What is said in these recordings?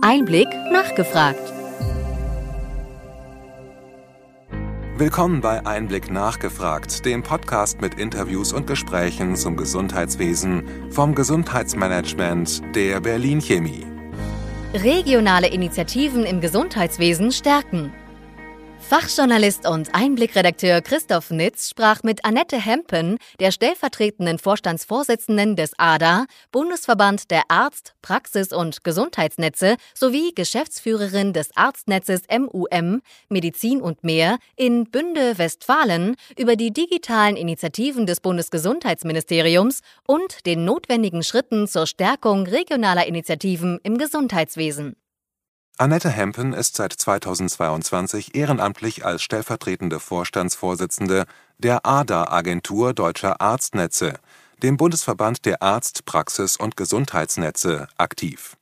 Einblick nachgefragt. Willkommen bei Einblick nachgefragt, dem Podcast mit Interviews und Gesprächen zum Gesundheitswesen vom Gesundheitsmanagement der Berlin Chemie. Regionale Initiativen im Gesundheitswesen stärken. Fachjournalist und Einblickredakteur Christoph Nitz sprach mit Annette Hempen, der stellvertretenden Vorstandsvorsitzenden des ADA, Bundesverband der Arzt-, Praxis- und Gesundheitsnetze sowie Geschäftsführerin des Arztnetzes MUM, Medizin und mehr in Bünde, Westfalen über die digitalen Initiativen des Bundesgesundheitsministeriums und den notwendigen Schritten zur Stärkung regionaler Initiativen im Gesundheitswesen. Annette Hempen ist seit 2022 ehrenamtlich als stellvertretende Vorstandsvorsitzende der ADA-Agentur Deutscher Arztnetze, dem Bundesverband der Arzt-, Praxis- und Gesundheitsnetze, aktiv.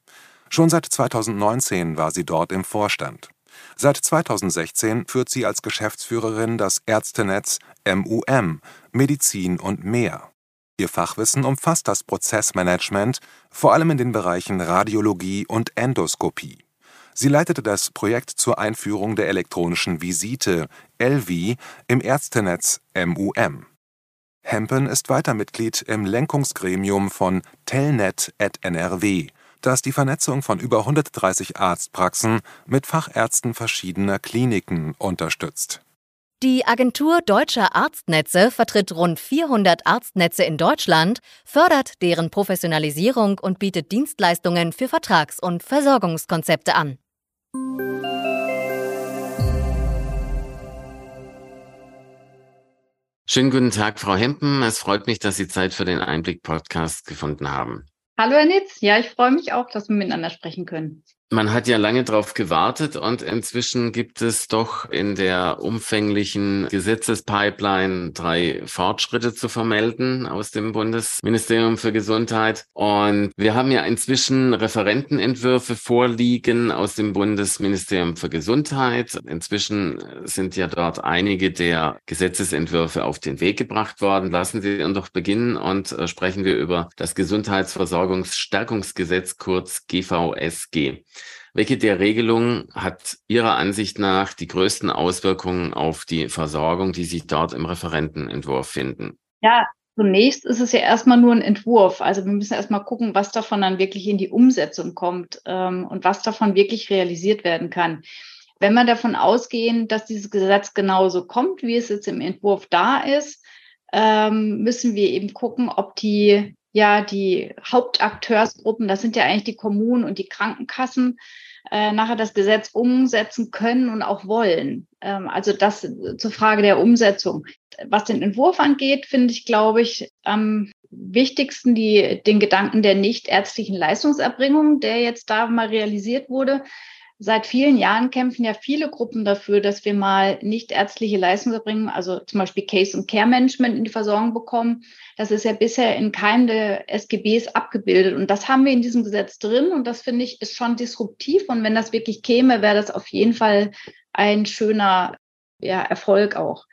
Schon seit 2019 war sie dort im Vorstand. Seit 2016 führt sie als Geschäftsführerin das Ärztenetz MUM Medizin und mehr. Ihr Fachwissen umfasst das Prozessmanagement, vor allem in den Bereichen Radiologie und Endoskopie. Sie leitete das Projekt zur Einführung der elektronischen Visite (ELVI) im Ärztenetz MUM. Hempen ist weiter Mitglied im Lenkungsgremium von Telnet@NRW, das die Vernetzung von über 130 Arztpraxen mit Fachärzten verschiedener Kliniken unterstützt. Die Agentur Deutscher Arztnetze vertritt rund 400 Arztnetze in Deutschland, fördert deren Professionalisierung und bietet Dienstleistungen für Vertrags- und Versorgungskonzepte an. Schönen guten Tag, Frau Hempen. Es freut mich, dass Sie Zeit für den Einblick-Podcast gefunden haben. Hallo, Herr Nitz. Ja, ich freue mich auch, dass wir miteinander sprechen können. Man hat ja lange darauf gewartet und inzwischen gibt es doch in der umfänglichen Gesetzespipeline drei Fortschritte zu vermelden aus dem Bundesministerium für Gesundheit. Und wir haben ja inzwischen Referentenentwürfe vorliegen aus dem Bundesministerium für Gesundheit. Inzwischen sind ja dort einige der Gesetzesentwürfe auf den Weg gebracht worden. Lassen Sie uns doch beginnen und äh, sprechen wir über das Gesundheitsversorgungsstärkungsgesetz, kurz GVSG. Welche der Regelungen hat Ihrer Ansicht nach die größten Auswirkungen auf die Versorgung, die sich dort im Referentenentwurf finden? Ja, zunächst ist es ja erstmal nur ein Entwurf. Also wir müssen erstmal gucken, was davon dann wirklich in die Umsetzung kommt ähm, und was davon wirklich realisiert werden kann. Wenn wir davon ausgehen, dass dieses Gesetz genauso kommt, wie es jetzt im Entwurf da ist, ähm, müssen wir eben gucken, ob die ja die Hauptakteursgruppen, das sind ja eigentlich die Kommunen und die Krankenkassen, äh, nachher das Gesetz umsetzen können und auch wollen. Ähm, also das zur Frage der Umsetzung. Was den Entwurf angeht, finde ich, glaube ich, am wichtigsten die, den Gedanken der nichtärztlichen Leistungserbringung, der jetzt da mal realisiert wurde. Seit vielen Jahren kämpfen ja viele Gruppen dafür, dass wir mal nicht ärztliche Leistungserbringung, also zum Beispiel Case- und Care-Management in die Versorgung bekommen. Das ist ja bisher in keinem der SGBs abgebildet. Und das haben wir in diesem Gesetz drin. Und das finde ich ist schon disruptiv. Und wenn das wirklich käme, wäre das auf jeden Fall ein schöner ja, Erfolg auch.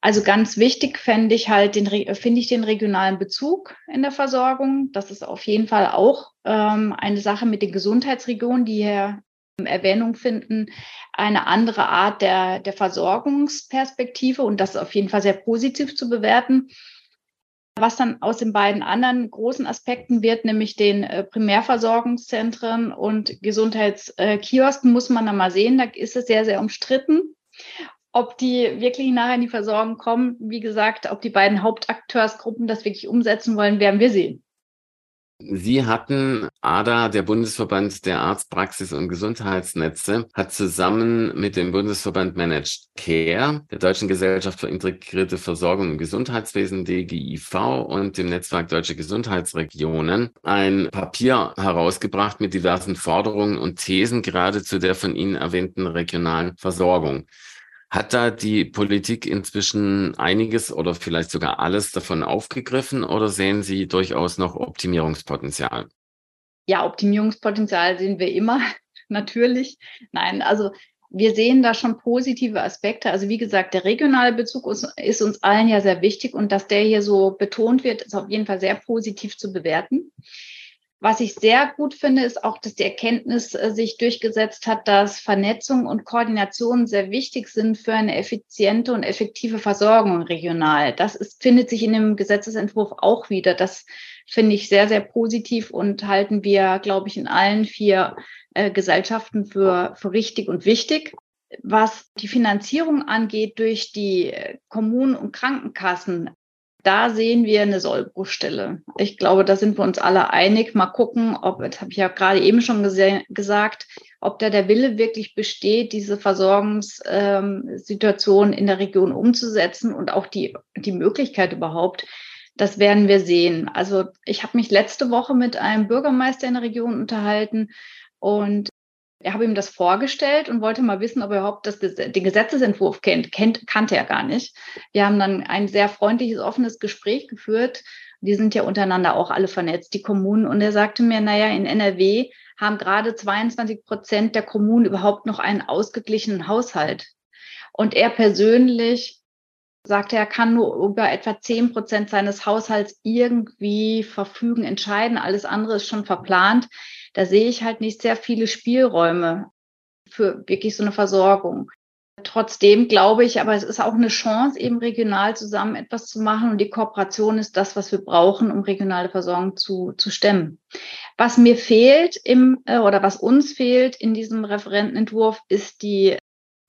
Also ganz wichtig fände ich halt den, finde ich den regionalen Bezug in der Versorgung. Das ist auf jeden Fall auch ähm, eine Sache mit den Gesundheitsregionen, die hier Erwähnung finden, eine andere Art der, der Versorgungsperspektive und das auf jeden Fall sehr positiv zu bewerten. Was dann aus den beiden anderen großen Aspekten wird, nämlich den äh, Primärversorgungszentren und Gesundheitskiosken, muss man dann mal sehen. Da ist es sehr, sehr umstritten, ob die wirklich nachher in die Versorgung kommen. Wie gesagt, ob die beiden Hauptakteursgruppen das wirklich umsetzen wollen, werden wir sehen. Sie hatten, ADA, der Bundesverband der Arztpraxis und Gesundheitsnetze, hat zusammen mit dem Bundesverband Managed Care, der Deutschen Gesellschaft für integrierte Versorgung im Gesundheitswesen, DGIV, und dem Netzwerk Deutsche Gesundheitsregionen ein Papier herausgebracht mit diversen Forderungen und Thesen gerade zu der von Ihnen erwähnten regionalen Versorgung. Hat da die Politik inzwischen einiges oder vielleicht sogar alles davon aufgegriffen oder sehen Sie durchaus noch Optimierungspotenzial? Ja, Optimierungspotenzial sehen wir immer, natürlich. Nein, also wir sehen da schon positive Aspekte. Also wie gesagt, der regionale Bezug ist, ist, uns allen ja sehr wichtig und dass der hier so betont wird, ist auf jeden Fall sehr positiv zu bewerten. Was ich sehr gut finde, ist auch, dass die Erkenntnis äh, sich durchgesetzt hat, dass Vernetzung und Koordination sehr wichtig sind für eine effiziente und effektive Versorgung regional. Das ist, findet sich in dem Gesetzesentwurf auch wieder. Das finde ich sehr, sehr positiv und halten wir, glaube ich, in allen vier äh, Gesellschaften für, für richtig und wichtig. Was die Finanzierung angeht durch die äh, Kommunen und Krankenkassen, da sehen wir eine Sollbruchstelle. Ich glaube, da sind wir uns alle einig. Mal gucken, ob, das habe ich ja gerade eben schon gesagt, ob da der Wille wirklich besteht, diese Versorgungssituation ähm, in der Region umzusetzen und auch die, die Möglichkeit überhaupt. Das werden wir sehen. Also ich habe mich letzte Woche mit einem Bürgermeister in der Region unterhalten und er habe ihm das vorgestellt und wollte mal wissen, ob er überhaupt das, den Gesetzesentwurf kennt. kennt. Kannte er gar nicht. Wir haben dann ein sehr freundliches, offenes Gespräch geführt. Die sind ja untereinander auch alle vernetzt, die Kommunen. Und er sagte mir, naja, in NRW haben gerade 22 Prozent der Kommunen überhaupt noch einen ausgeglichenen Haushalt. Und er persönlich sagte, er kann nur über etwa 10 Prozent seines Haushalts irgendwie verfügen, entscheiden. Alles andere ist schon verplant da sehe ich halt nicht sehr viele Spielräume für wirklich so eine Versorgung. Trotzdem glaube ich, aber es ist auch eine Chance, eben regional zusammen etwas zu machen. Und die Kooperation ist das, was wir brauchen, um regionale Versorgung zu, zu stemmen. Was mir fehlt im, äh, oder was uns fehlt in diesem Referentenentwurf, ist die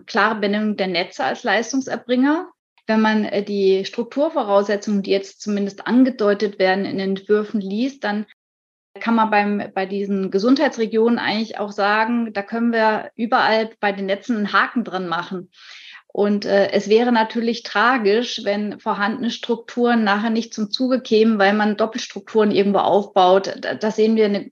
klare Benennung der Netze als Leistungserbringer. Wenn man äh, die Strukturvoraussetzungen, die jetzt zumindest angedeutet werden in den Entwürfen liest, dann kann man beim, bei diesen Gesundheitsregionen eigentlich auch sagen, da können wir überall bei den Netzen einen Haken dran machen. Und äh, es wäre natürlich tragisch, wenn vorhandene Strukturen nachher nicht zum Zuge kämen, weil man Doppelstrukturen irgendwo aufbaut. Da, da sehen wir eine,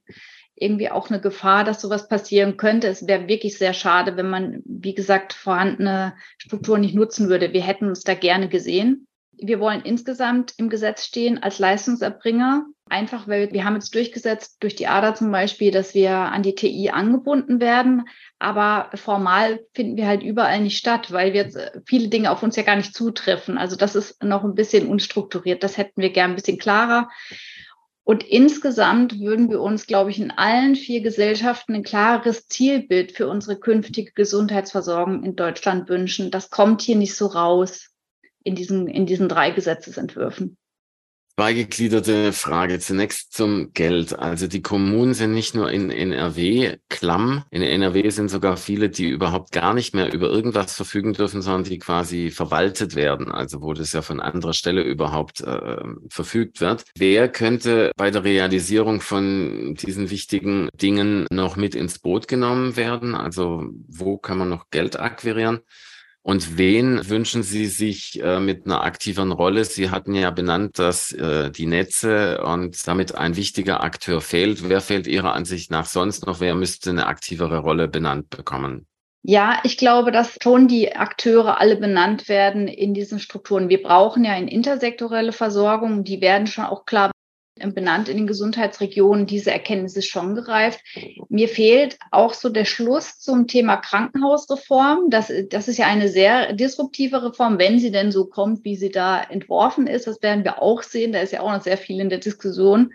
irgendwie auch eine Gefahr, dass sowas passieren könnte. Es wäre wirklich sehr schade, wenn man, wie gesagt, vorhandene Strukturen nicht nutzen würde. Wir hätten uns da gerne gesehen. Wir wollen insgesamt im Gesetz stehen als Leistungserbringer Einfach, weil wir haben jetzt durchgesetzt durch die ADA zum Beispiel, dass wir an die TI angebunden werden. Aber formal finden wir halt überall nicht statt, weil wir äh, viele Dinge auf uns ja gar nicht zutreffen. Also das ist noch ein bisschen unstrukturiert. Das hätten wir gern ein bisschen klarer. Und insgesamt würden wir uns, glaube ich, in allen vier Gesellschaften ein klares Zielbild für unsere künftige Gesundheitsversorgung in Deutschland wünschen. Das kommt hier nicht so raus in diesen, in diesen drei Gesetzesentwürfen. Zweigegliederte Frage. Zunächst zum Geld. Also die Kommunen sind nicht nur in NRW klamm. In NRW sind sogar viele, die überhaupt gar nicht mehr über irgendwas verfügen dürfen, sondern die quasi verwaltet werden. Also wo das ja von anderer Stelle überhaupt äh, verfügt wird. Wer könnte bei der Realisierung von diesen wichtigen Dingen noch mit ins Boot genommen werden? Also wo kann man noch Geld akquirieren? Und wen wünschen Sie sich äh, mit einer aktiveren Rolle? Sie hatten ja benannt, dass äh, die Netze und damit ein wichtiger Akteur fehlt. Wer fehlt Ihrer Ansicht nach sonst noch? Wer müsste eine aktivere Rolle benannt bekommen? Ja, ich glaube, dass schon die Akteure alle benannt werden in diesen Strukturen. Wir brauchen ja eine intersektorelle Versorgung. Die werden schon auch klar benannt in den Gesundheitsregionen. Diese Erkenntnis ist schon gereift. Mir fehlt auch so der Schluss zum Thema Krankenhausreform. Das, das ist ja eine sehr disruptive Reform, wenn sie denn so kommt, wie sie da entworfen ist. Das werden wir auch sehen. Da ist ja auch noch sehr viel in der Diskussion.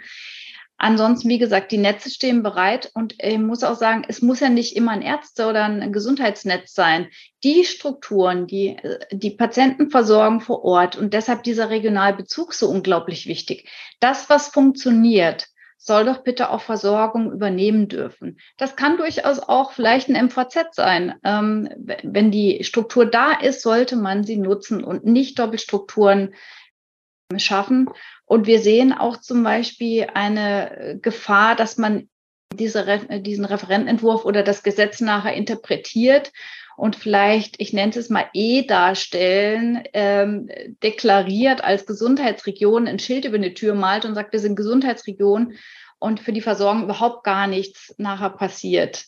Ansonsten, wie gesagt, die Netze stehen bereit und ich muss auch sagen, es muss ja nicht immer ein Ärzte oder ein Gesundheitsnetz sein. Die Strukturen, die die Patienten versorgen vor Ort und deshalb dieser Regionalbezug so unglaublich wichtig. Das, was funktioniert, soll doch bitte auch Versorgung übernehmen dürfen. Das kann durchaus auch vielleicht ein MVZ sein. Ähm, wenn die Struktur da ist, sollte man sie nutzen und nicht Doppelstrukturen schaffen. Und wir sehen auch zum Beispiel eine Gefahr, dass man diese, diesen Referentenentwurf oder das Gesetz nachher interpretiert und vielleicht, ich nenne es mal E darstellen, ähm, deklariert als Gesundheitsregion ein Schild über eine Tür malt und sagt, wir sind Gesundheitsregion und für die Versorgung überhaupt gar nichts nachher passiert.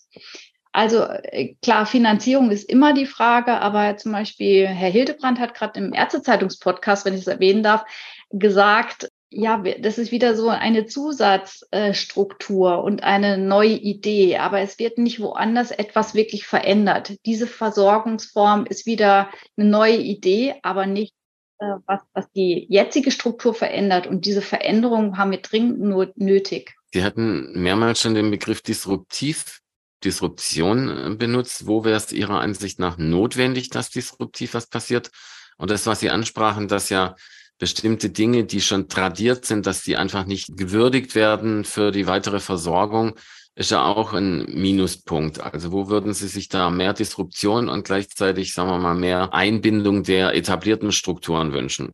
Also äh, klar, Finanzierung ist immer die Frage, aber zum Beispiel Herr Hildebrand hat gerade im Ärztezeitungspodcast, wenn ich es erwähnen darf, gesagt, ja, das ist wieder so eine Zusatzstruktur und eine neue Idee, aber es wird nicht woanders etwas wirklich verändert. Diese Versorgungsform ist wieder eine neue Idee, aber nicht was, was die jetzige Struktur verändert. Und diese Veränderung haben wir dringend nur nötig. Sie hatten mehrmals schon den Begriff disruptiv, Disruption äh, benutzt. Wo wäre es Ihrer Ansicht nach notwendig, dass disruptiv was passiert? Und das, was Sie ansprachen, dass ja bestimmte Dinge, die schon tradiert sind, dass die einfach nicht gewürdigt werden für die weitere Versorgung, ist ja auch ein Minuspunkt. Also wo würden Sie sich da mehr Disruption und gleichzeitig, sagen wir mal, mehr Einbindung der etablierten Strukturen wünschen?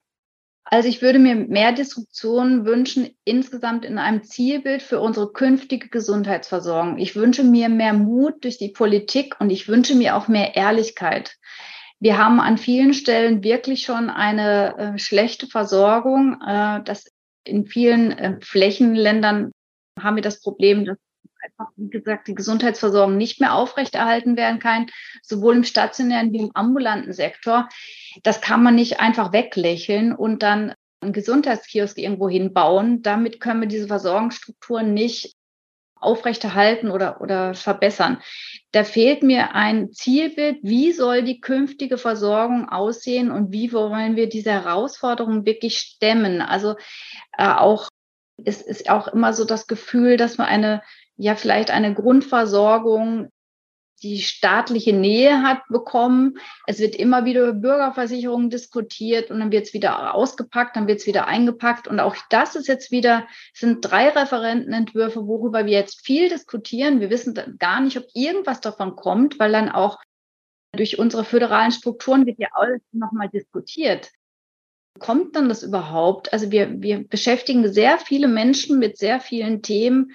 Also ich würde mir mehr Disruption wünschen insgesamt in einem Zielbild für unsere künftige Gesundheitsversorgung. Ich wünsche mir mehr Mut durch die Politik und ich wünsche mir auch mehr Ehrlichkeit. Wir haben an vielen Stellen wirklich schon eine äh, schlechte Versorgung. Äh, das in vielen äh, Flächenländern haben wir das Problem, dass einfach, wie gesagt, die Gesundheitsversorgung nicht mehr aufrechterhalten werden kann, sowohl im stationären wie im ambulanten Sektor. Das kann man nicht einfach weglächeln und dann einen Gesundheitskiosk irgendwo hinbauen. Damit können wir diese Versorgungsstrukturen nicht aufrechterhalten oder, oder verbessern. Da fehlt mir ein Zielbild, wie soll die künftige Versorgung aussehen und wie wollen wir diese Herausforderungen wirklich stemmen. Also äh, auch es ist auch immer so das Gefühl, dass man eine ja vielleicht eine Grundversorgung, die staatliche Nähe hat bekommen. Es wird immer wieder über Bürgerversicherungen diskutiert und dann wird es wieder ausgepackt, dann wird es wieder eingepackt. Und auch das ist jetzt wieder, sind drei Referentenentwürfe, worüber wir jetzt viel diskutieren. Wir wissen gar nicht, ob irgendwas davon kommt, weil dann auch durch unsere föderalen Strukturen wird ja alles nochmal diskutiert. Kommt dann das überhaupt? Also wir, wir beschäftigen sehr viele Menschen mit sehr vielen Themen,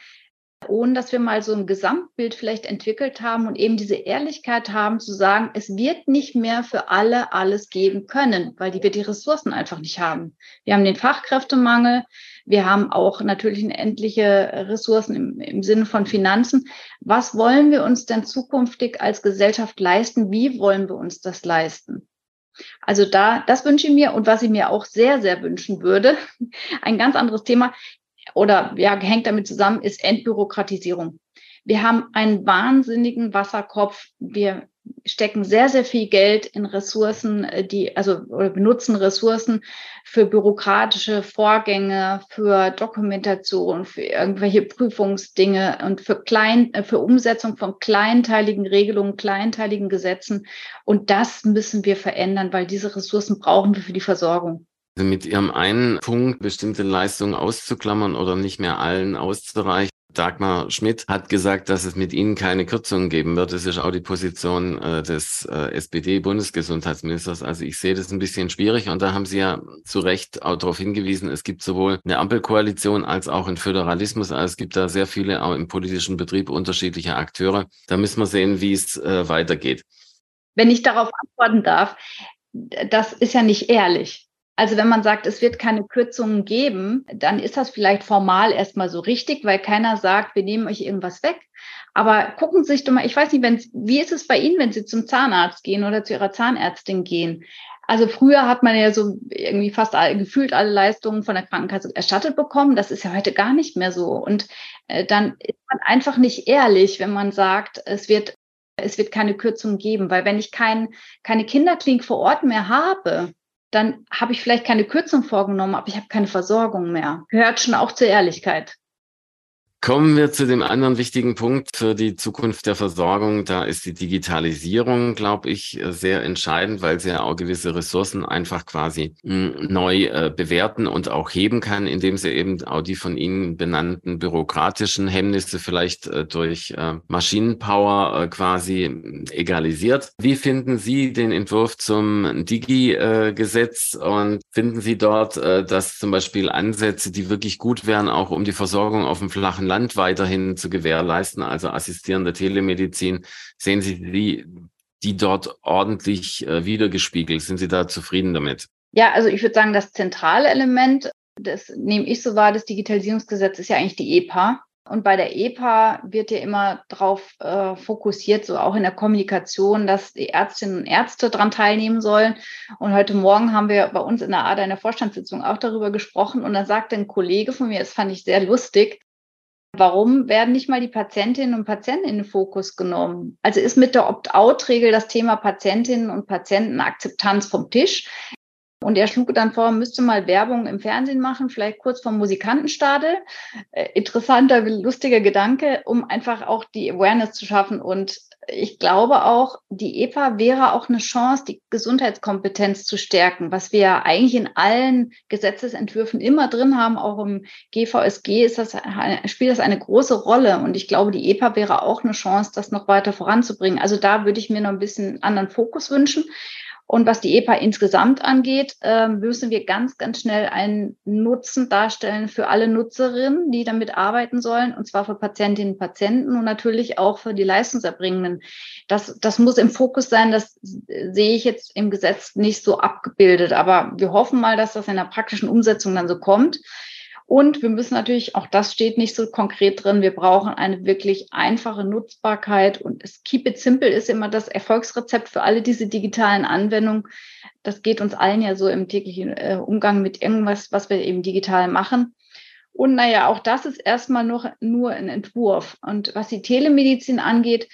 ohne dass wir mal so ein Gesamtbild vielleicht entwickelt haben und eben diese Ehrlichkeit haben zu sagen, es wird nicht mehr für alle alles geben können, weil die wir die Ressourcen einfach nicht haben. Wir haben den Fachkräftemangel, wir haben auch natürlich endliche Ressourcen im, im Sinne von Finanzen. Was wollen wir uns denn zukünftig als Gesellschaft leisten? Wie wollen wir uns das leisten? Also da, das wünsche ich mir und was ich mir auch sehr, sehr wünschen würde, ein ganz anderes Thema oder ja, hängt damit zusammen, ist Entbürokratisierung. Wir haben einen wahnsinnigen Wasserkopf. Wir stecken sehr, sehr viel Geld in Ressourcen, äh, die, also oder benutzen Ressourcen für bürokratische Vorgänge, für Dokumentation, für irgendwelche Prüfungsdinge und für klein, äh, für Umsetzung von kleinteiligen Regelungen, kleinteiligen Gesetzen. Und das müssen wir verändern, weil diese Ressourcen brauchen wir für die Versorgung. Also mit Ihrem einen Punkt, bestimmte Leistungen auszuklammern oder nicht mehr allen auszureichen. Dagmar Schmidt hat gesagt, dass es mit Ihnen keine Kürzungen geben wird. Das ist auch die Position äh, des äh, SPD-Bundesgesundheitsministers. Also ich sehe das ein bisschen schwierig und da haben Sie ja zu Recht auch darauf hingewiesen, es gibt sowohl eine Ampelkoalition als auch einen Föderalismus. Also es gibt da sehr viele auch im politischen Betrieb unterschiedliche Akteure. Da müssen wir sehen, wie es äh, weitergeht. Wenn ich darauf antworten darf, das ist ja nicht ehrlich. Also wenn man sagt, es wird keine Kürzungen geben, dann ist das vielleicht formal erstmal so richtig, weil keiner sagt, wir nehmen euch irgendwas weg. Aber gucken Sie sich doch mal, ich weiß nicht, wenn, wie ist es bei Ihnen, wenn Sie zum Zahnarzt gehen oder zu Ihrer Zahnärztin gehen? Also früher hat man ja so irgendwie fast all, gefühlt alle Leistungen von der Krankenkasse erstattet bekommen. Das ist ja heute gar nicht mehr so. Und äh, dann ist man einfach nicht ehrlich, wenn man sagt, es wird es wird keine Kürzung geben, weil wenn ich kein, keine Kinderklinik vor Ort mehr habe, dann habe ich vielleicht keine Kürzung vorgenommen, aber ich habe keine Versorgung mehr. Gehört schon auch zur Ehrlichkeit. Kommen wir zu dem anderen wichtigen Punkt für die Zukunft der Versorgung. Da ist die Digitalisierung, glaube ich, sehr entscheidend, weil sie ja auch gewisse Ressourcen einfach quasi hm, neu äh, bewerten und auch heben kann, indem sie eben auch die von Ihnen benannten bürokratischen Hemmnisse vielleicht äh, durch äh, Maschinenpower quasi egalisiert. Wie finden Sie den Entwurf zum Digi-Gesetz und finden Sie dort, dass zum Beispiel Ansätze, die wirklich gut wären, auch um die Versorgung auf dem flachen Land weiterhin zu gewährleisten, also assistierende Telemedizin. Sehen Sie die, die dort ordentlich äh, wiedergespiegelt? Sind Sie da zufrieden damit? Ja, also ich würde sagen, das zentrale Element, das nehme ich so wahr, des Digitalisierungsgesetzes ist ja eigentlich die EPA. Und bei der EPA wird ja immer darauf äh, fokussiert, so auch in der Kommunikation, dass die Ärztinnen und Ärzte daran teilnehmen sollen. Und heute Morgen haben wir bei uns in der ADA in der Vorstandssitzung auch darüber gesprochen. Und da sagte ein Kollege von mir, das fand ich sehr lustig, Warum werden nicht mal die Patientinnen und Patienten in den Fokus genommen? Also ist mit der Opt-out-Regel das Thema Patientinnen und Patientenakzeptanz vom Tisch. Und er schlug dann vor, müsste mal Werbung im Fernsehen machen, vielleicht kurz vom Musikantenstadel. Äh, interessanter, lustiger Gedanke, um einfach auch die Awareness zu schaffen. Und ich glaube auch, die EPA wäre auch eine Chance, die Gesundheitskompetenz zu stärken, was wir ja eigentlich in allen Gesetzesentwürfen immer drin haben. Auch im GVSG ist das, spielt das eine große Rolle. Und ich glaube, die EPA wäre auch eine Chance, das noch weiter voranzubringen. Also da würde ich mir noch ein bisschen anderen Fokus wünschen. Und was die EPA insgesamt angeht, äh, müssen wir ganz, ganz schnell einen Nutzen darstellen für alle Nutzerinnen, die damit arbeiten sollen, und zwar für Patientinnen und Patienten und natürlich auch für die Leistungserbringenden. Das, das muss im Fokus sein. Das sehe ich jetzt im Gesetz nicht so abgebildet. Aber wir hoffen mal, dass das in der praktischen Umsetzung dann so kommt. Und wir müssen natürlich, auch das steht nicht so konkret drin, wir brauchen eine wirklich einfache Nutzbarkeit und es Keep It Simple ist immer das Erfolgsrezept für alle diese digitalen Anwendungen. Das geht uns allen ja so im täglichen äh, Umgang mit irgendwas, was wir eben digital machen. Und naja, auch das ist erstmal noch nur ein Entwurf. Und was die Telemedizin angeht,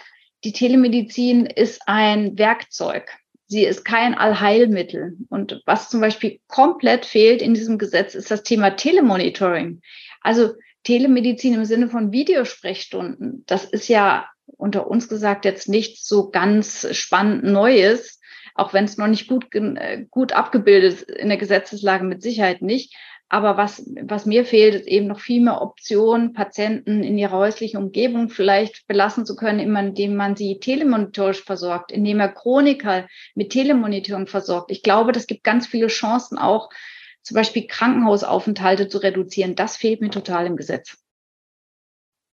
die Telemedizin ist ein Werkzeug. Sie ist kein Allheilmittel. Und was zum Beispiel komplett fehlt in diesem Gesetz, ist das Thema Telemonitoring. Also Telemedizin im Sinne von Videosprechstunden. Das ist ja unter uns gesagt jetzt nichts so ganz spannend Neues, auch wenn es noch nicht gut, äh, gut abgebildet ist in der Gesetzeslage mit Sicherheit nicht. Aber was, was mir fehlt, ist eben noch viel mehr Optionen, Patienten in ihrer häuslichen Umgebung vielleicht belassen zu können, indem man sie telemonitorisch versorgt, indem er Chroniker mit Telemonitoring versorgt. Ich glaube, das gibt ganz viele Chancen auch, zum Beispiel Krankenhausaufenthalte zu reduzieren. Das fehlt mir total im Gesetz.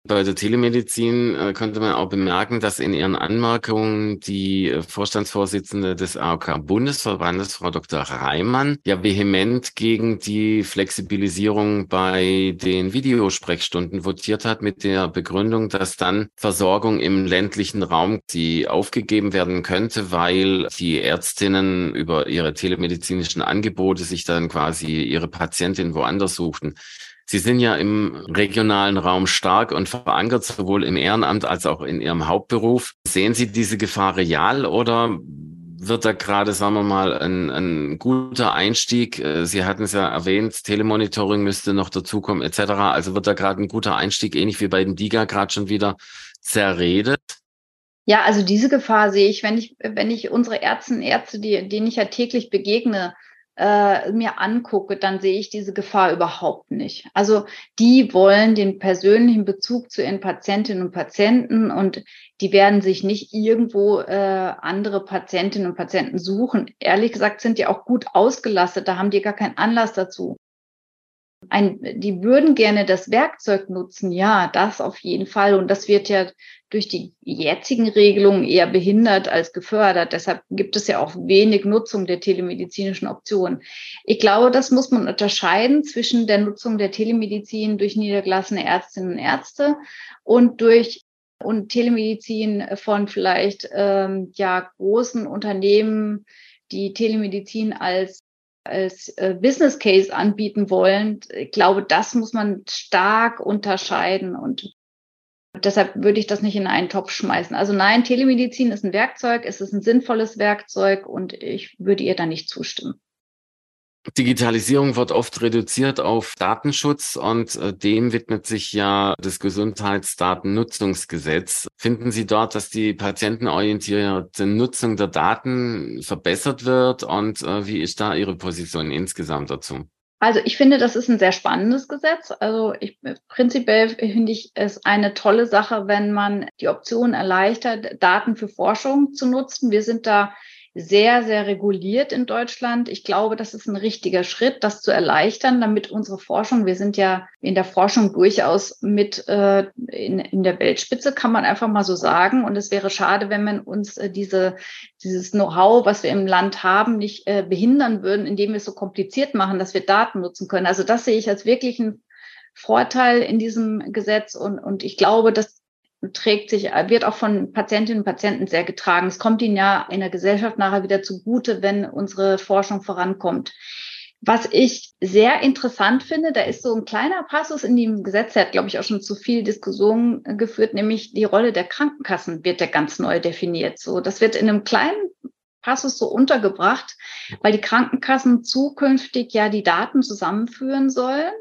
Bei der Telemedizin äh, konnte man auch bemerken, dass in ihren Anmerkungen die äh, Vorstandsvorsitzende des AOK-Bundesverbandes, Frau Dr. Reimann, ja vehement gegen die Flexibilisierung bei den Videosprechstunden votiert hat mit der Begründung, dass dann Versorgung im ländlichen Raum sie aufgegeben werden könnte, weil die Ärztinnen über ihre telemedizinischen Angebote sich dann quasi ihre Patientin woanders suchten. Sie sind ja im regionalen Raum stark und verankert, sowohl im Ehrenamt als auch in Ihrem Hauptberuf. Sehen Sie diese Gefahr real oder wird da gerade, sagen wir mal, ein, ein guter Einstieg? Äh, Sie hatten es ja erwähnt, Telemonitoring müsste noch dazukommen, etc. Also wird da gerade ein guter Einstieg, ähnlich wie bei den DIGA gerade schon wieder zerredet? Ja, also diese Gefahr sehe ich, wenn ich, wenn ich unsere Ärzte Ärzte, die, denen ich ja täglich begegne, äh, mir angucke, dann sehe ich diese Gefahr überhaupt nicht. Also die wollen den persönlichen Bezug zu ihren Patientinnen und Patienten und die werden sich nicht irgendwo äh, andere Patientinnen und Patienten suchen. Ehrlich gesagt sind die auch gut ausgelastet, da haben die gar keinen Anlass dazu. Ein, die würden gerne das Werkzeug nutzen, ja, das auf jeden Fall. Und das wird ja durch die jetzigen Regelungen eher behindert als gefördert. Deshalb gibt es ja auch wenig Nutzung der telemedizinischen Optionen. Ich glaube, das muss man unterscheiden zwischen der Nutzung der Telemedizin durch niedergelassene Ärztinnen und Ärzte und durch und Telemedizin von vielleicht ähm, ja großen Unternehmen, die Telemedizin als als äh, Business Case anbieten wollen. Ich glaube, das muss man stark unterscheiden und deshalb würde ich das nicht in einen Topf schmeißen. Also nein, Telemedizin ist ein Werkzeug, es ist ein sinnvolles Werkzeug und ich würde ihr da nicht zustimmen. Digitalisierung wird oft reduziert auf Datenschutz und äh, dem widmet sich ja das Gesundheitsdatennutzungsgesetz. Finden Sie dort, dass die patientenorientierte Nutzung der Daten verbessert wird und äh, wie ist da Ihre Position insgesamt dazu? Also ich finde, das ist ein sehr spannendes Gesetz. Also ich, prinzipiell finde ich es eine tolle Sache, wenn man die Option erleichtert, Daten für Forschung zu nutzen. Wir sind da sehr, sehr reguliert in Deutschland. Ich glaube, das ist ein richtiger Schritt, das zu erleichtern, damit unsere Forschung, wir sind ja in der Forschung durchaus mit äh, in, in der Weltspitze, kann man einfach mal so sagen. Und es wäre schade, wenn man uns äh, diese, dieses Know-how, was wir im Land haben, nicht äh, behindern würden, indem wir es so kompliziert machen, dass wir Daten nutzen können. Also das sehe ich als wirklichen Vorteil in diesem Gesetz und, und ich glaube, dass trägt sich, wird auch von Patientinnen und Patienten sehr getragen. Es kommt ihnen ja in der Gesellschaft nachher wieder zugute, wenn unsere Forschung vorankommt. Was ich sehr interessant finde, da ist so ein kleiner Passus in dem Gesetz, der hat, glaube ich, auch schon zu viel Diskussion geführt, nämlich die Rolle der Krankenkassen wird ja ganz neu definiert. So, das wird in einem kleinen Passus so untergebracht, weil die Krankenkassen zukünftig ja die Daten zusammenführen sollen.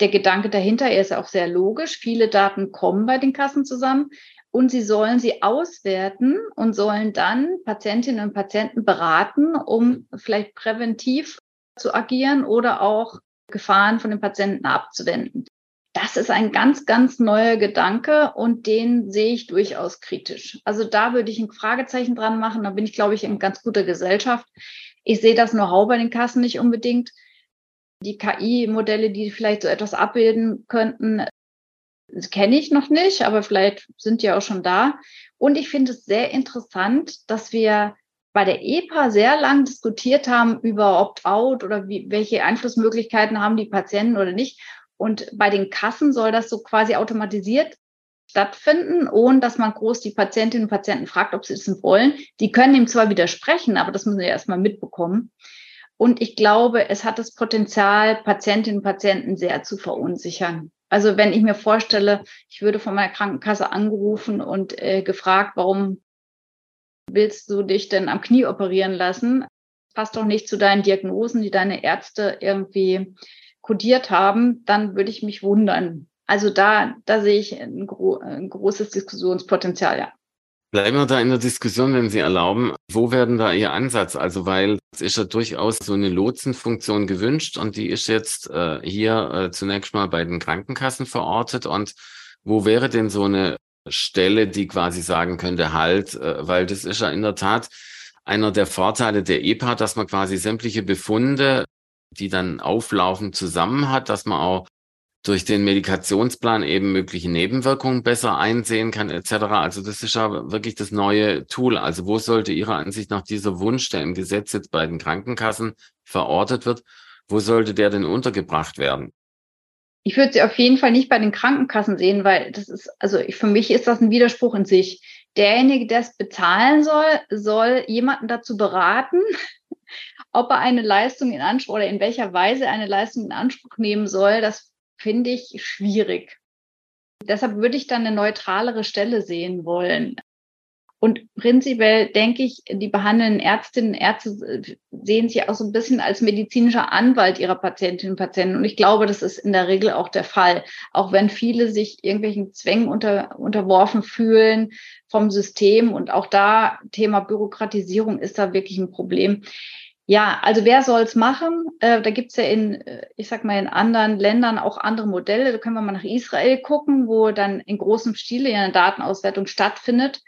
Der Gedanke dahinter ist auch sehr logisch. Viele Daten kommen bei den Kassen zusammen und sie sollen sie auswerten und sollen dann Patientinnen und Patienten beraten, um vielleicht präventiv zu agieren oder auch Gefahren von den Patienten abzuwenden. Das ist ein ganz, ganz neuer Gedanke und den sehe ich durchaus kritisch. Also da würde ich ein Fragezeichen dran machen. Da bin ich, glaube ich, in ganz guter Gesellschaft. Ich sehe das Know-how bei den Kassen nicht unbedingt. Die KI-Modelle, die vielleicht so etwas abbilden könnten, kenne ich noch nicht, aber vielleicht sind die auch schon da. Und ich finde es sehr interessant, dass wir bei der EPA sehr lang diskutiert haben über Opt-out oder wie, welche Einflussmöglichkeiten haben die Patienten oder nicht. Und bei den Kassen soll das so quasi automatisiert stattfinden, ohne dass man groß die Patientinnen und Patienten fragt, ob sie es wollen. Die können ihm zwar widersprechen, aber das müssen sie erstmal mitbekommen. Und ich glaube, es hat das Potenzial, Patientinnen und Patienten sehr zu verunsichern. Also wenn ich mir vorstelle, ich würde von meiner Krankenkasse angerufen und äh, gefragt, warum willst du dich denn am Knie operieren lassen? Passt doch nicht zu deinen Diagnosen, die deine Ärzte irgendwie kodiert haben, dann würde ich mich wundern. Also da, da sehe ich ein, gro ein großes Diskussionspotenzial, ja. Bleiben wir da in der Diskussion, wenn Sie erlauben. Wo werden da Ihr Ansatz? Also, weil es ist ja durchaus so eine Lotsenfunktion gewünscht und die ist jetzt äh, hier äh, zunächst mal bei den Krankenkassen verortet. Und wo wäre denn so eine Stelle, die quasi sagen könnte, halt, äh, weil das ist ja in der Tat einer der Vorteile der EPA, dass man quasi sämtliche Befunde die dann auflaufen, zusammen hat, dass man auch durch den Medikationsplan eben mögliche Nebenwirkungen besser einsehen kann, etc. Also das ist ja wirklich das neue Tool. Also wo sollte Ihrer Ansicht nach dieser Wunsch, der im Gesetz jetzt bei den Krankenkassen verortet wird, wo sollte der denn untergebracht werden? Ich würde sie auf jeden Fall nicht bei den Krankenkassen sehen, weil das ist, also für mich ist das ein Widerspruch in sich. Derjenige, der es bezahlen soll, soll jemanden dazu beraten, ob er eine Leistung in Anspruch oder in welcher Weise eine Leistung in Anspruch nehmen soll, das finde ich schwierig. Deshalb würde ich dann eine neutralere Stelle sehen wollen. Und prinzipiell denke ich, die behandelnden Ärztinnen und Ärzte sehen sich auch so ein bisschen als medizinischer Anwalt ihrer Patientinnen und Patienten. Und ich glaube, das ist in der Regel auch der Fall. Auch wenn viele sich irgendwelchen Zwängen unter, unterworfen fühlen vom System. Und auch da Thema Bürokratisierung ist da wirklich ein Problem. Ja, also wer soll es machen? Äh, da gibt's ja in, äh, ich sag mal, in anderen Ländern auch andere Modelle. Da können wir mal nach Israel gucken, wo dann in großem Stile ja eine Datenauswertung stattfindet.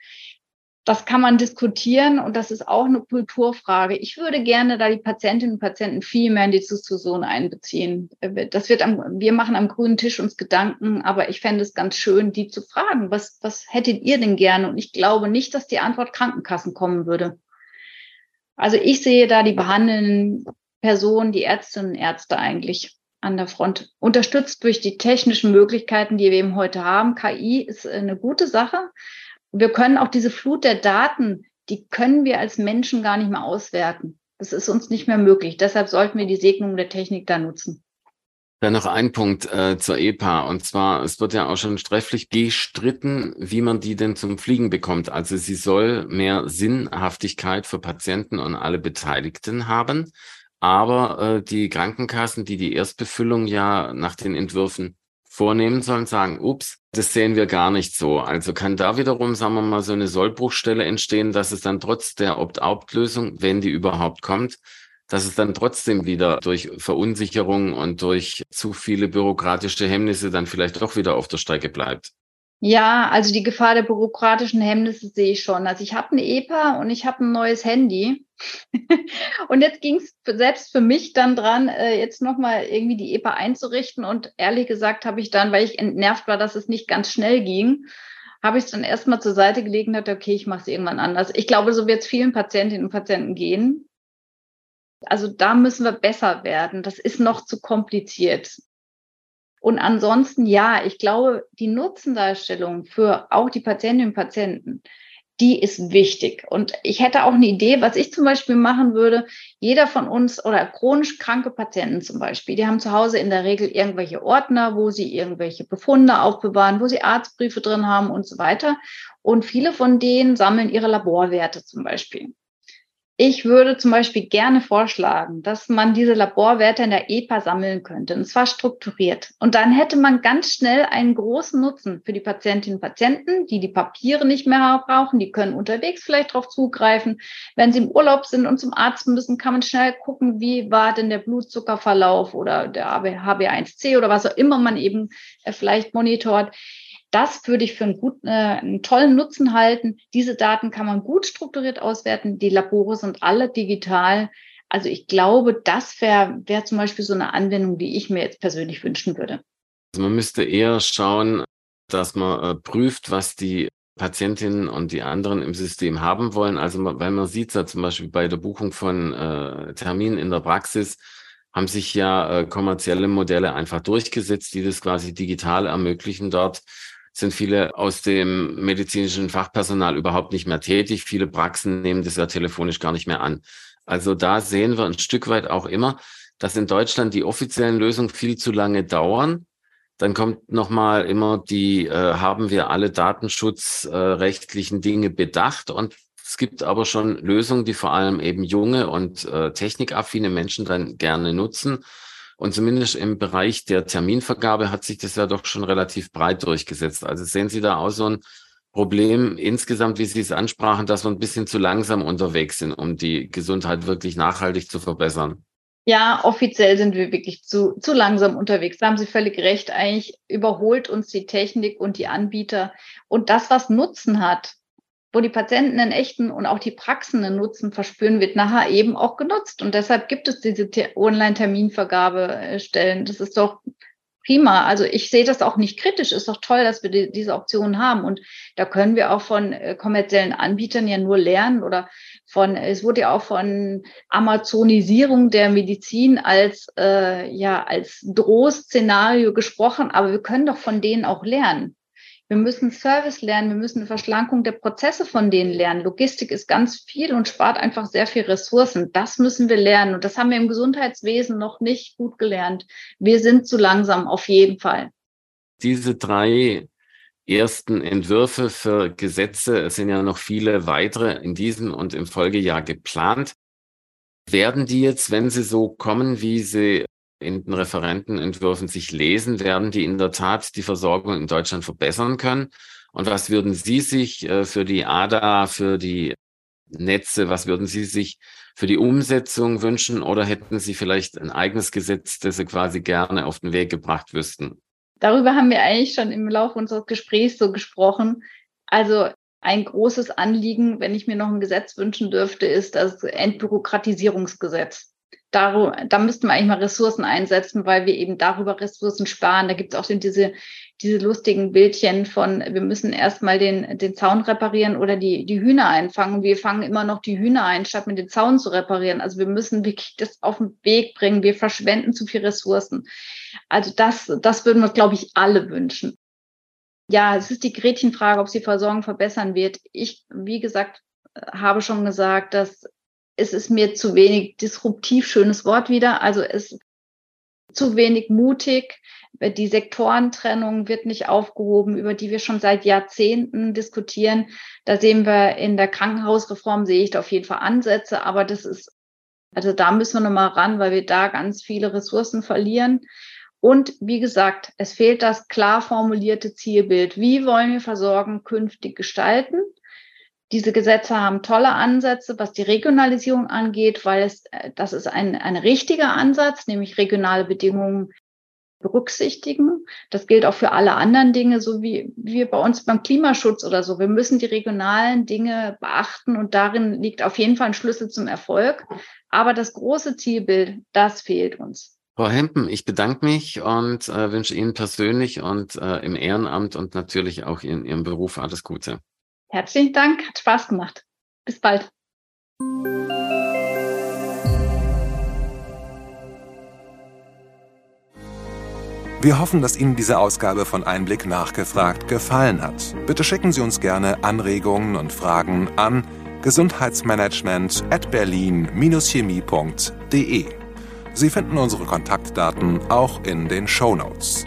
Das kann man diskutieren und das ist auch eine Kulturfrage. Ich würde gerne da die Patientinnen und Patienten viel mehr in die Diskussion einbeziehen. Äh, das wird am, wir machen am grünen Tisch uns Gedanken, aber ich fände es ganz schön, die zu fragen. Was, was hättet ihr denn gerne? Und ich glaube nicht, dass die Antwort Krankenkassen kommen würde. Also ich sehe da die behandelnden Personen, die Ärztinnen und Ärzte eigentlich an der Front. Unterstützt durch die technischen Möglichkeiten, die wir eben heute haben. KI ist eine gute Sache. Wir können auch diese Flut der Daten, die können wir als Menschen gar nicht mehr auswerten. Das ist uns nicht mehr möglich. Deshalb sollten wir die Segnung der Technik da nutzen. Dann noch ein Punkt äh, zur EPA. Und zwar, es wird ja auch schon trefflich gestritten, wie man die denn zum Fliegen bekommt. Also sie soll mehr Sinnhaftigkeit für Patienten und alle Beteiligten haben. Aber äh, die Krankenkassen, die die Erstbefüllung ja nach den Entwürfen vornehmen sollen, sagen, ups, das sehen wir gar nicht so. Also kann da wiederum, sagen wir mal, so eine Sollbruchstelle entstehen, dass es dann trotz der Opt-out-Lösung, wenn die überhaupt kommt, dass es dann trotzdem wieder durch Verunsicherung und durch zu viele bürokratische Hemmnisse dann vielleicht doch wieder auf der Strecke bleibt. Ja, also die Gefahr der bürokratischen Hemmnisse sehe ich schon. Also ich habe eine EPA und ich habe ein neues Handy. und jetzt ging es selbst für mich dann dran, äh, jetzt nochmal irgendwie die EPA einzurichten. Und ehrlich gesagt habe ich dann, weil ich entnervt war, dass es nicht ganz schnell ging, habe ich es dann erstmal zur Seite gelegt und dachte, okay, ich mache es irgendwann anders. Ich glaube, so wird es vielen Patientinnen und Patienten gehen. Also da müssen wir besser werden. Das ist noch zu kompliziert. Und ansonsten, ja, ich glaube, die Nutzendarstellung für auch die Patientinnen und Patienten, die ist wichtig. Und ich hätte auch eine Idee, was ich zum Beispiel machen würde. Jeder von uns oder chronisch kranke Patienten zum Beispiel, die haben zu Hause in der Regel irgendwelche Ordner, wo sie irgendwelche Befunde aufbewahren, wo sie Arztbriefe drin haben und so weiter. Und viele von denen sammeln ihre Laborwerte zum Beispiel. Ich würde zum Beispiel gerne vorschlagen, dass man diese Laborwerte in der EPA sammeln könnte, und zwar strukturiert. Und dann hätte man ganz schnell einen großen Nutzen für die Patientinnen und Patienten, die die Papiere nicht mehr brauchen. Die können unterwegs vielleicht darauf zugreifen. Wenn sie im Urlaub sind und zum Arzt müssen, kann man schnell gucken, wie war denn der Blutzuckerverlauf oder der HB1C oder was auch immer man eben äh, vielleicht monitort. Das würde ich für einen, guten, äh, einen tollen Nutzen halten. Diese Daten kann man gut strukturiert auswerten. Die Labore sind alle digital. Also ich glaube, das wäre wär zum Beispiel so eine Anwendung, die ich mir jetzt persönlich wünschen würde. Also man müsste eher schauen, dass man äh, prüft, was die Patientinnen und die anderen im System haben wollen. Also weil man sieht ja zum Beispiel bei der Buchung von äh, Terminen in der Praxis, haben sich ja äh, kommerzielle Modelle einfach durchgesetzt, die das quasi digital ermöglichen dort sind viele aus dem medizinischen Fachpersonal überhaupt nicht mehr tätig. Viele Praxen nehmen das ja telefonisch gar nicht mehr an. Also da sehen wir ein Stück weit auch immer, dass in Deutschland die offiziellen Lösungen viel zu lange dauern. Dann kommt nochmal immer die, äh, haben wir alle datenschutzrechtlichen äh, Dinge bedacht? Und es gibt aber schon Lösungen, die vor allem eben junge und äh, technikaffine Menschen dann gerne nutzen. Und zumindest im Bereich der Terminvergabe hat sich das ja doch schon relativ breit durchgesetzt. Also sehen Sie da auch so ein Problem insgesamt, wie Sie es ansprachen, dass wir ein bisschen zu langsam unterwegs sind, um die Gesundheit wirklich nachhaltig zu verbessern? Ja, offiziell sind wir wirklich zu, zu langsam unterwegs. Da haben Sie völlig recht. Eigentlich überholt uns die Technik und die Anbieter. Und das, was Nutzen hat, wo die Patienten einen echten und auch die Praxen einen Nutzen verspüren, wird nachher eben auch genutzt. Und deshalb gibt es diese Online-Terminvergabestellen. Das ist doch prima. Also ich sehe das auch nicht kritisch. Ist doch toll, dass wir die, diese Optionen haben. Und da können wir auch von äh, kommerziellen Anbietern ja nur lernen oder von, es wurde ja auch von Amazonisierung der Medizin als, äh, ja, als Drohszenario gesprochen. Aber wir können doch von denen auch lernen. Wir müssen Service lernen, wir müssen eine Verschlankung der Prozesse von denen lernen. Logistik ist ganz viel und spart einfach sehr viel Ressourcen. Das müssen wir lernen. Und das haben wir im Gesundheitswesen noch nicht gut gelernt. Wir sind zu langsam, auf jeden Fall. Diese drei ersten Entwürfe für Gesetze, es sind ja noch viele weitere in diesem und im Folgejahr geplant. Werden die jetzt, wenn sie so kommen, wie sie in den Referentenentwürfen sich lesen, werden die in der Tat die Versorgung in Deutschland verbessern können? Und was würden Sie sich äh, für die ADA, für die Netze, was würden Sie sich für die Umsetzung wünschen oder hätten Sie vielleicht ein eigenes Gesetz, das Sie quasi gerne auf den Weg gebracht wüssten? Darüber haben wir eigentlich schon im Laufe unseres Gesprächs so gesprochen. Also ein großes Anliegen, wenn ich mir noch ein Gesetz wünschen dürfte, ist das Entbürokratisierungsgesetz darum, da müssten wir eigentlich mal Ressourcen einsetzen, weil wir eben darüber Ressourcen sparen. Da gibt es auch diese, diese lustigen Bildchen von, wir müssen erstmal den, den Zaun reparieren oder die, die Hühner einfangen. Wir fangen immer noch die Hühner ein, statt mit den Zaun zu reparieren. Also wir müssen wirklich das auf den Weg bringen. Wir verschwenden zu viel Ressourcen. Also das, das würden wir, glaube ich, alle wünschen. Ja, es ist die Gretchenfrage, ob sie Versorgung verbessern wird. Ich, wie gesagt, habe schon gesagt, dass es ist mir zu wenig disruptiv, schönes Wort wieder. Also es ist zu wenig mutig. Die Sektorentrennung wird nicht aufgehoben, über die wir schon seit Jahrzehnten diskutieren. Da sehen wir in der Krankenhausreform, sehe ich da auf jeden Fall Ansätze, aber das ist, also da müssen wir nochmal ran, weil wir da ganz viele Ressourcen verlieren. Und wie gesagt, es fehlt das klar formulierte Zielbild. Wie wollen wir Versorgen künftig gestalten? Diese Gesetze haben tolle Ansätze, was die Regionalisierung angeht, weil es, äh, das ist ein, ein richtiger Ansatz, nämlich regionale Bedingungen berücksichtigen. Das gilt auch für alle anderen Dinge, so wie wir bei uns beim Klimaschutz oder so. Wir müssen die regionalen Dinge beachten und darin liegt auf jeden Fall ein Schlüssel zum Erfolg. Aber das große Zielbild, das fehlt uns. Frau Hempen, ich bedanke mich und äh, wünsche Ihnen persönlich und äh, im Ehrenamt und natürlich auch in Ihrem Beruf alles Gute. Herzlichen Dank, hat Spaß gemacht. Bis bald. Wir hoffen, dass Ihnen diese Ausgabe von Einblick nachgefragt gefallen hat. Bitte schicken Sie uns gerne Anregungen und Fragen an gesundheitsmanagement at berlin-chemie.de. Sie finden unsere Kontaktdaten auch in den Show Notes.